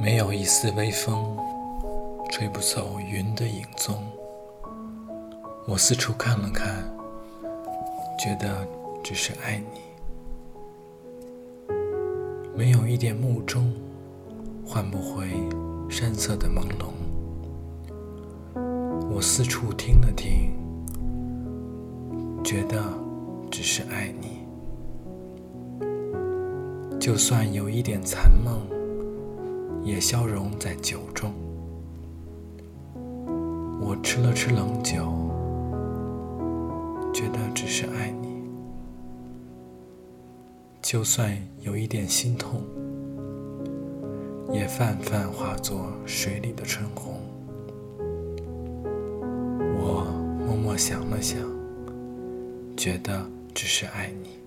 没有一丝微风，吹不走云的影踪。我四处看了看，觉得只是爱你。没有一点目中，换不回山色的朦胧。我四处听了听，觉得只是爱你。就算有一点残梦，也消融在酒中。我吃了吃冷酒，觉得只是爱你。就算有一点心痛，也泛泛化作水里的春红。我默默想了想，觉得只是爱你。